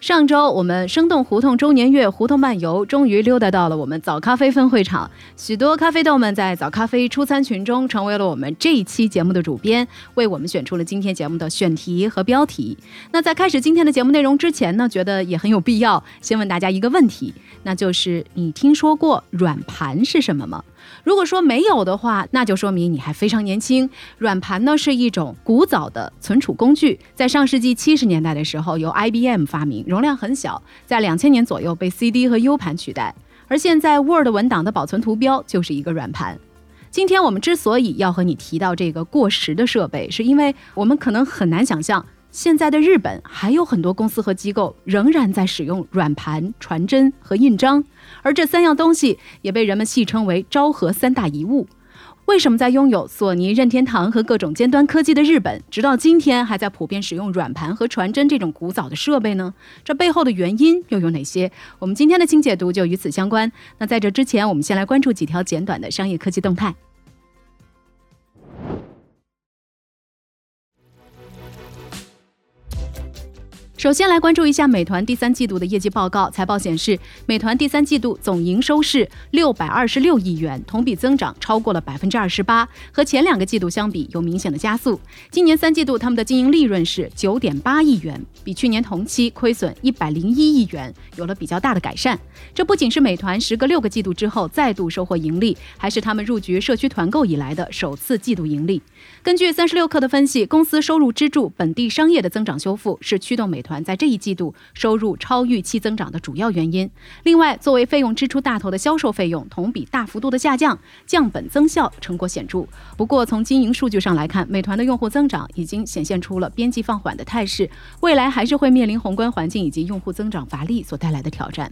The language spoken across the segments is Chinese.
上周我们生动胡同周年月胡同漫游终于溜达到了我们早咖啡分会场，许多咖啡豆们在早咖啡出餐群中成为了我们这一期节目的主编，为我们选出了今天节目的选题和标题。那在开始今天的节目内容之前呢，觉得也很有必要先问大家一个问题，那就是你听说过软盘是什么吗？如果说没有的话，那就说明你还非常年轻。软盘呢是一种古早的存储工具，在上世纪七十年代的时候由 IBM 发明，容量很小，在两千年左右被 CD 和 U 盘取代。而现在 Word 文档的保存图标就是一个软盘。今天我们之所以要和你提到这个过时的设备，是因为我们可能很难想象。现在的日本还有很多公司和机构仍然在使用软盘、传真和印章，而这三样东西也被人们戏称为“昭和三大遗物”。为什么在拥有索尼、任天堂和各种尖端科技的日本，直到今天还在普遍使用软盘和传真这种古早的设备呢？这背后的原因又有哪些？我们今天的精解读就与此相关。那在这之前，我们先来关注几条简短的商业科技动态。首先来关注一下美团第三季度的业绩报告。财报显示，美团第三季度总营收是六百二十六亿元，同比增长超过了百分之二十八，和前两个季度相比有明显的加速。今年三季度他们的经营利润是九点八亿元，比去年同期亏损一百零一亿元有了比较大的改善。这不仅是美团时隔六个季度之后再度收获盈利，还是他们入局社区团购以来的首次季度盈利。根据三十六氪的分析，公司收入支柱本地商业的增长修复是驱动美团。团在这一季度收入超预期增长的主要原因。另外，作为费用支出大头的销售费用同比大幅度的下降，降本增效成果显著。不过，从经营数据上来看，美团的用户增长已经显现出了边际放缓的态势，未来还是会面临宏观环境以及用户增长乏力所带来的挑战。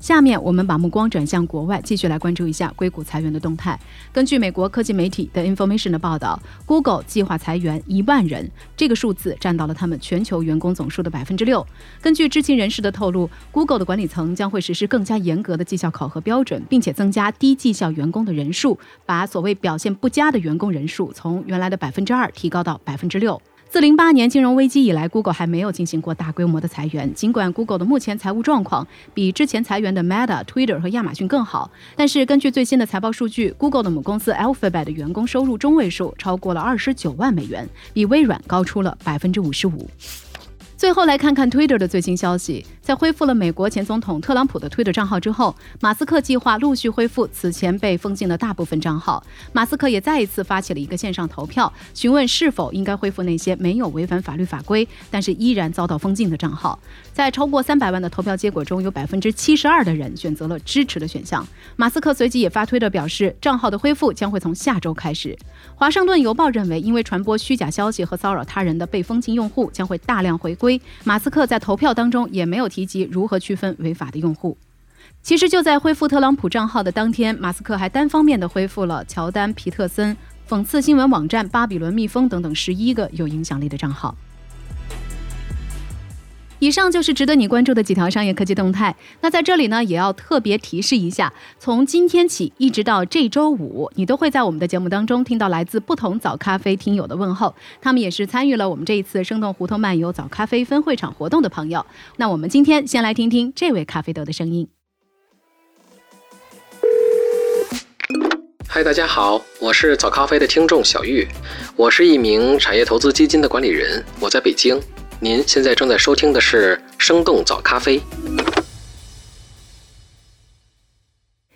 下面我们把目光转向国外，继续来关注一下硅谷裁员的动态。根据美国科技媒体的 Information 的报道，Google 计划裁员一万人，这个数字占到了他们全球员工总数的百分之六。根据知情人士的透露，Google 的管理层将会实施更加严格的绩效考核标准，并且增加低绩效员工的人数，把所谓表现不佳的员工人数从原来的百分之二提高到百分之六。自零八年金融危机以来，Google 还没有进行过大规模的裁员。尽管 Google 的目前财务状况比之前裁员的 Meta、Twitter 和亚马逊更好，但是根据最新的财报数据，Google 的母公司 Alphabet 的员工收入中位数超过了二十九万美元，比微软高出了百分之五十五。最后来看看 Twitter 的最新消息，在恢复了美国前总统特朗普的 Twitter 账号之后，马斯克计划陆续恢复此前被封禁的大部分账号。马斯克也再一次发起了一个线上投票，询问是否应该恢复那些没有违反法律法规，但是依然遭到封禁的账号。在超过三百万的投票结果中，有百分之七十二的人选择了支持的选项。马斯克随即也发推特表示，账号的恢复将会从下周开始。华盛顿邮报认为，因为传播虚假消息和骚扰他人的被封禁用户将会大量回归。马斯克在投票当中也没有提及如何区分违法的用户。其实就在恢复特朗普账号的当天，马斯克还单方面的恢复了乔丹、皮特森、讽刺新闻网站巴比伦蜜蜂等等十一个有影响力的账号。以上就是值得你关注的几条商业科技动态。那在这里呢，也要特别提示一下，从今天起一直到这周五，你都会在我们的节目当中听到来自不同早咖啡听友的问候。他们也是参与了我们这一次生动胡同漫游早咖啡分会场活动的朋友。那我们今天先来听听这位咖啡豆的声音。嗨，大家好，我是早咖啡的听众小玉，我是一名产业投资基金的管理人，我在北京。您现在正在收听的是《生动早咖啡》。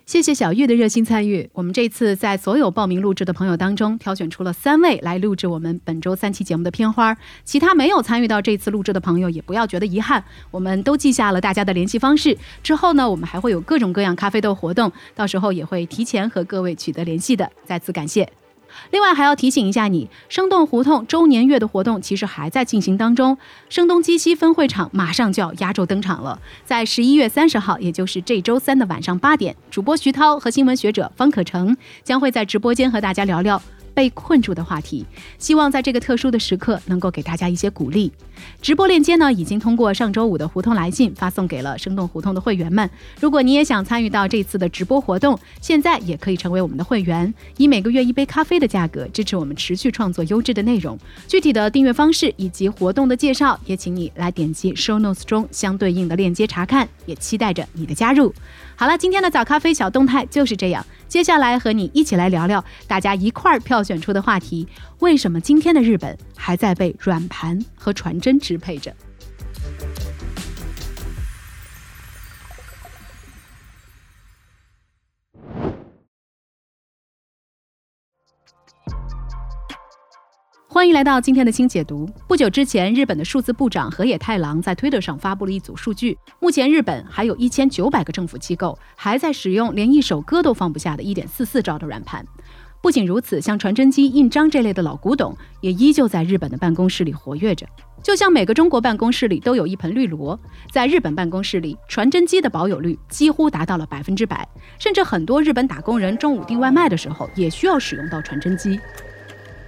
谢谢小玉的热心参与。我们这次在所有报名录制的朋友当中，挑选出了三位来录制我们本周三期节目的片花。其他没有参与到这次录制的朋友，也不要觉得遗憾，我们都记下了大家的联系方式。之后呢，我们还会有各种各样咖啡豆活动，到时候也会提前和各位取得联系的。再次感谢。另外还要提醒一下你，生动胡同周年月的活动其实还在进行当中。声东击西分会场马上就要压轴登场了，在十一月三十号，也就是这周三的晚上八点，主播徐涛和新闻学者方可成将会在直播间和大家聊聊。被困住的话题，希望在这个特殊的时刻能够给大家一些鼓励。直播链接呢，已经通过上周五的胡同来信发送给了生动胡同的会员们。如果你也想参与到这次的直播活动，现在也可以成为我们的会员，以每个月一杯咖啡的价格支持我们持续创作优质的内容。具体的订阅方式以及活动的介绍，也请你来点击 show notes 中相对应的链接查看。也期待着你的加入。好了，今天的早咖啡小动态就是这样。接下来和你一起来聊聊大家一块儿票选出的话题：为什么今天的日本还在被软盘和传真支配着？欢迎来到今天的清解读。不久之前，日本的数字部长河野太郎在推特上发布了一组数据。目前，日本还有一千九百个政府机构还在使用连一首歌都放不下的1.44兆的软盘。不仅如此，像传真机、印章这类的老古董也依旧在日本的办公室里活跃着。就像每个中国办公室里都有一盆绿萝，在日本办公室里，传真机的保有率几乎达到了百分之百，甚至很多日本打工人中午订外卖的时候也需要使用到传真机。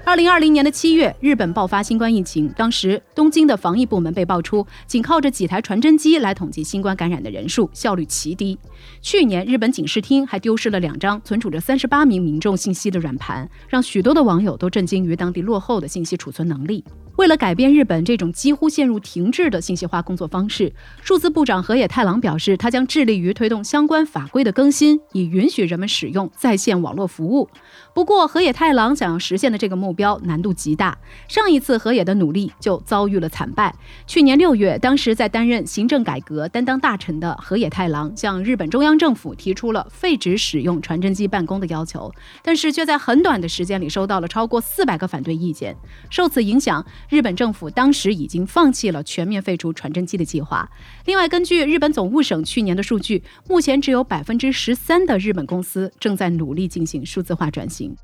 二零二零年的七月，日本爆发新冠疫情。当时，东京的防疫部门被爆出，仅靠着几台传真机来统计新冠感染的人数，效率极低。去年，日本警视厅还丢失了两张存储着三十八名民众信息的软盘，让许多的网友都震惊于当地落后的信息储存能力。为了改变日本这种几乎陷入停滞的信息化工作方式，数字部长河野太郎表示，他将致力于推动相关法规的更新，以允许人们使用在线网络服务。不过，河野太郎想要实现的这个目标难度极大。上一次河野的努力就遭遇了惨败。去年六月，当时在担任行政改革担当大臣的河野太郎向日本中央政府提出了废止使用传真机办公的要求，但是却在很短的时间里收到了超过四百个反对意见。受此影响，日本政府当时已经放弃了全面废除传真机的计划。另外，根据日本总务省去年的数据，目前只有百分之十三的日本公司正在努力进行数字化转型。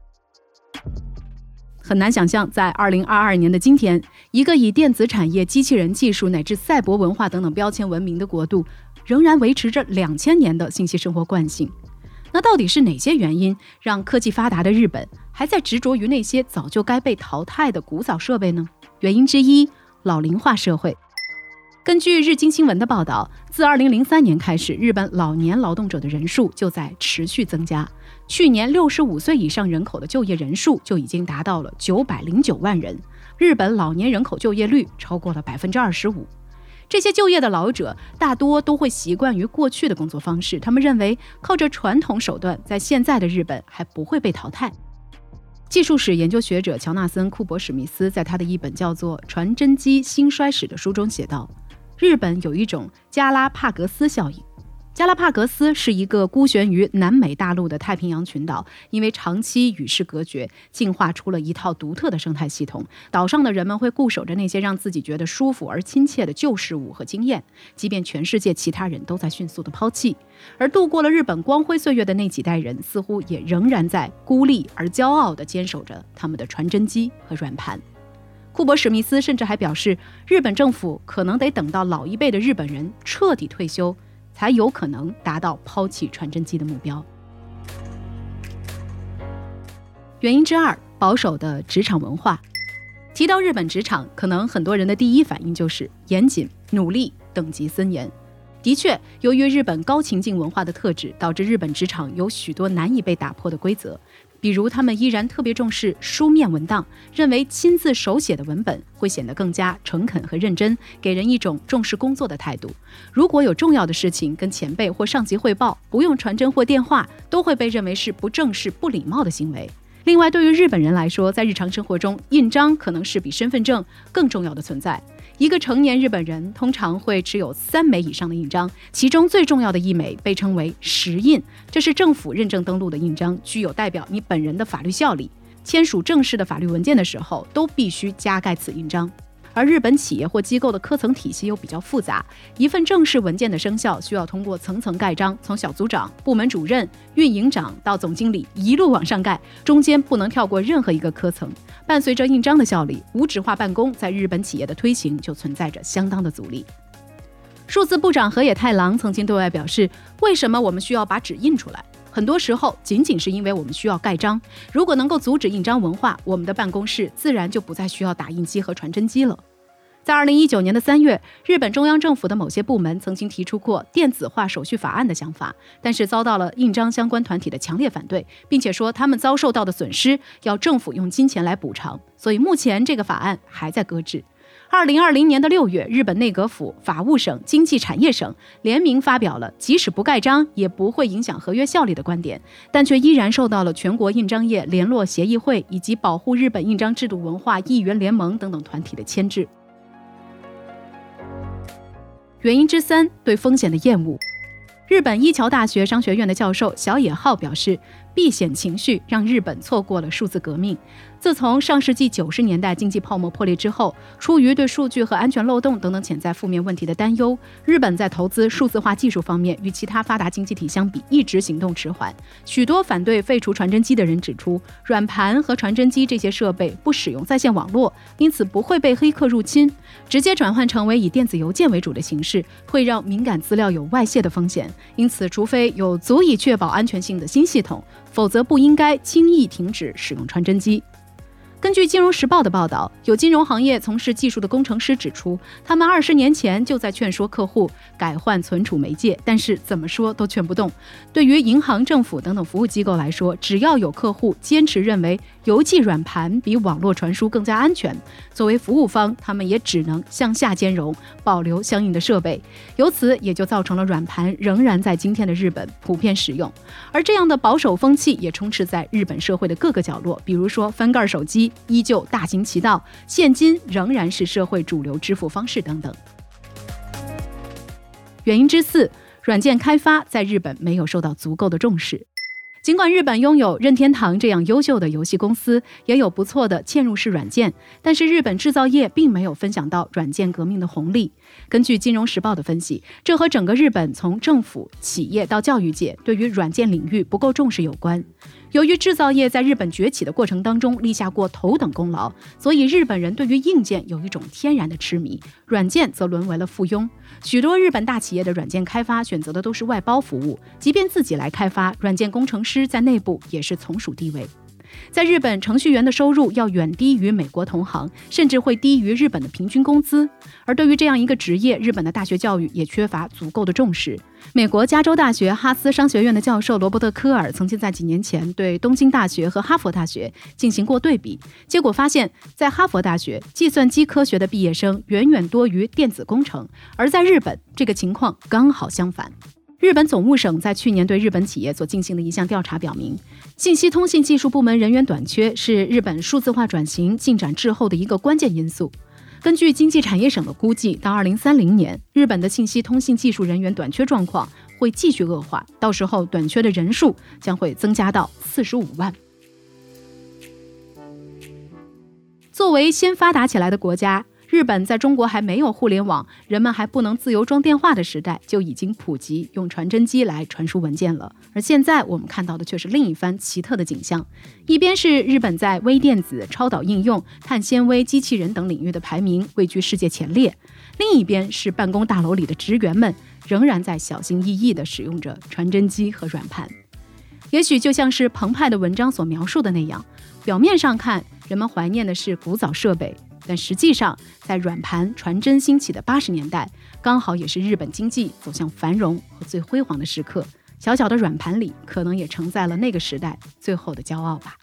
很难想象，在二零二二年的今天，一个以电子产业、机器人技术乃至赛博文化等等标签闻名的国度，仍然维持着两千年的信息生活惯性。那到底是哪些原因让科技发达的日本还在执着于那些早就该被淘汰的古早设备呢？原因之一，老龄化社会。根据日经新闻的报道，自二零零三年开始，日本老年劳动者的人数就在持续增加。去年，六十五岁以上人口的就业人数就已经达到了九百零九万人，日本老年人口就业率超过了百分之二十五。这些就业的老者大多都会习惯于过去的工作方式，他们认为靠着传统手段，在现在的日本还不会被淘汰。技术史研究学者乔纳森·库伯史密斯在他的一本叫做《传真机兴衰史》的书中写道：“日本有一种加拉帕格斯效应。”加拉帕戈斯是一个孤悬于南美大陆的太平洋群岛，因为长期与世隔绝，进化出了一套独特的生态系统。岛上的人们会固守着那些让自己觉得舒服而亲切的旧事物和经验，即便全世界其他人都在迅速的抛弃。而度过了日本光辉岁月的那几代人，似乎也仍然在孤立而骄傲地坚守着他们的传真机和软盘。库珀·史密斯甚至还表示，日本政府可能得等到老一辈的日本人彻底退休。才有可能达到抛弃传真机的目标。原因之二，保守的职场文化。提到日本职场，可能很多人的第一反应就是严谨、努力、等级森严。的确，由于日本高情境文化的特质，导致日本职场有许多难以被打破的规则。比如，他们依然特别重视书面文档，认为亲自手写的文本会显得更加诚恳和认真，给人一种重视工作的态度。如果有重要的事情跟前辈或上级汇报，不用传真或电话，都会被认为是不正式、不礼貌的行为。另外，对于日本人来说，在日常生活中，印章可能是比身份证更重要的存在。一个成年日本人通常会持有三枚以上的印章，其中最重要的一枚被称为实印，这是政府认证登录的印章，具有代表你本人的法律效力。签署正式的法律文件的时候，都必须加盖此印章。而日本企业或机构的科层体系又比较复杂，一份正式文件的生效需要通过层层盖章，从小组长、部门主任、运营长到总经理一路往上盖，中间不能跳过任何一个科层。伴随着印章的效力，无纸化办公在日本企业的推行就存在着相当的阻力。数字部长河野太郎曾经对外表示：“为什么我们需要把纸印出来？很多时候仅仅是因为我们需要盖章。如果能够阻止印章文化，我们的办公室自然就不再需要打印机和传真机了。”在二零一九年的三月，日本中央政府的某些部门曾经提出过电子化手续法案的想法，但是遭到了印章相关团体的强烈反对，并且说他们遭受到的损失要政府用金钱来补偿，所以目前这个法案还在搁置。二零二零年的六月，日本内阁府、法务省、经济产业省联名发表了即使不盖章也不会影响合约效力的观点，但却依然受到了全国印章业联络协议会以及保护日本印章制度文化议员联盟等等团体的牵制。原因之三，对风险的厌恶。日本一桥大学商学院的教授小野浩表示。避险情绪让日本错过了数字革命。自从上世纪九十年代经济泡沫破裂之后，出于对数据和安全漏洞等等潜在负面问题的担忧，日本在投资数字化技术方面与其他发达经济体相比，一直行动迟缓。许多反对废除传真机的人指出，软盘和传真机这些设备不使用在线网络，因此不会被黑客入侵。直接转换成为以电子邮件为主的形式，会让敏感资料有外泄的风险。因此，除非有足以确保安全性的新系统，否则不应该轻易停止使用穿针机。根据《金融时报》的报道，有金融行业从事技术的工程师指出，他们二十年前就在劝说客户改换存储媒介，但是怎么说都劝不动。对于银行、政府等等服务机构来说，只要有客户坚持认为邮寄软盘比网络传输更加安全，作为服务方，他们也只能向下兼容，保留相应的设备。由此也就造成了软盘仍然在今天的日本普遍使用，而这样的保守风气也充斥在日本社会的各个角落，比如说翻盖手机依旧大行其道，现金仍然是社会主流支付方式等等。原因之四，软件开发在日本没有受到足够的重视。尽管日本拥有任天堂这样优秀的游戏公司，也有不错的嵌入式软件，但是日本制造业并没有分享到软件革命的红利。根据《金融时报》的分析，这和整个日本从政府、企业到教育界对于软件领域不够重视有关。由于制造业在日本崛起的过程当中立下过头等功劳，所以日本人对于硬件有一种天然的痴迷，软件则沦为了附庸。许多日本大企业的软件开发选择的都是外包服务，即便自己来开发，软件工程师在内部也是从属地位。在日本，程序员的收入要远低于美国同行，甚至会低于日本的平均工资。而对于这样一个职业，日本的大学教育也缺乏足够的重视。美国加州大学哈斯商学院的教授罗伯特·科尔曾经在几年前对东京大学和哈佛大学进行过对比，结果发现，在哈佛大学，计算机科学的毕业生远远多于电子工程；而在日本，这个情况刚好相反。日本总务省在去年对日本企业所进行的一项调查表明，信息通信技术部门人员短缺是日本数字化转型进展滞后的一个关键因素。根据经济产业省的估计，到二零三零年，日本的信息通信技术人员短缺状况会继续恶化，到时候短缺的人数将会增加到四十五万。作为先发达起来的国家。日本在中国还没有互联网，人们还不能自由装电话的时代，就已经普及用传真机来传输文件了。而现在我们看到的却是另一番奇特的景象：一边是日本在微电子、超导应用、碳纤维、机器人等领域的排名位居世界前列，另一边是办公大楼里的职员们仍然在小心翼翼地使用着传真机和软盘。也许就像是澎湃的文章所描述的那样，表面上看，人们怀念的是古早设备。但实际上，在软盘传真兴起的八十年代，刚好也是日本经济走向繁荣和最辉煌的时刻。小小的软盘里，可能也承载了那个时代最后的骄傲吧。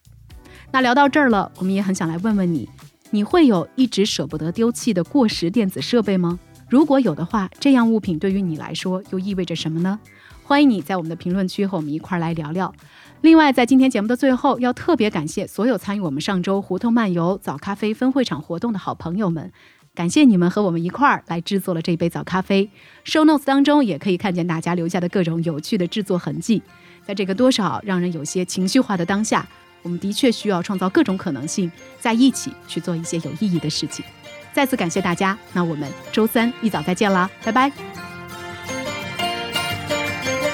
那聊到这儿了，我们也很想来问问你：你会有一直舍不得丢弃的过时电子设备吗？如果有的话，这样物品对于你来说又意味着什么呢？欢迎你在我们的评论区和我们一块儿来聊聊。另外，在今天节目的最后，要特别感谢所有参与我们上周胡同漫游早咖啡分会场活动的好朋友们，感谢你们和我们一块儿来制作了这杯早咖啡。Show notes 当中也可以看见大家留下的各种有趣的制作痕迹。在这个多少让人有些情绪化的当下，我们的确需要创造各种可能性，在一起去做一些有意义的事情。再次感谢大家，那我们周三一早再见啦，拜拜。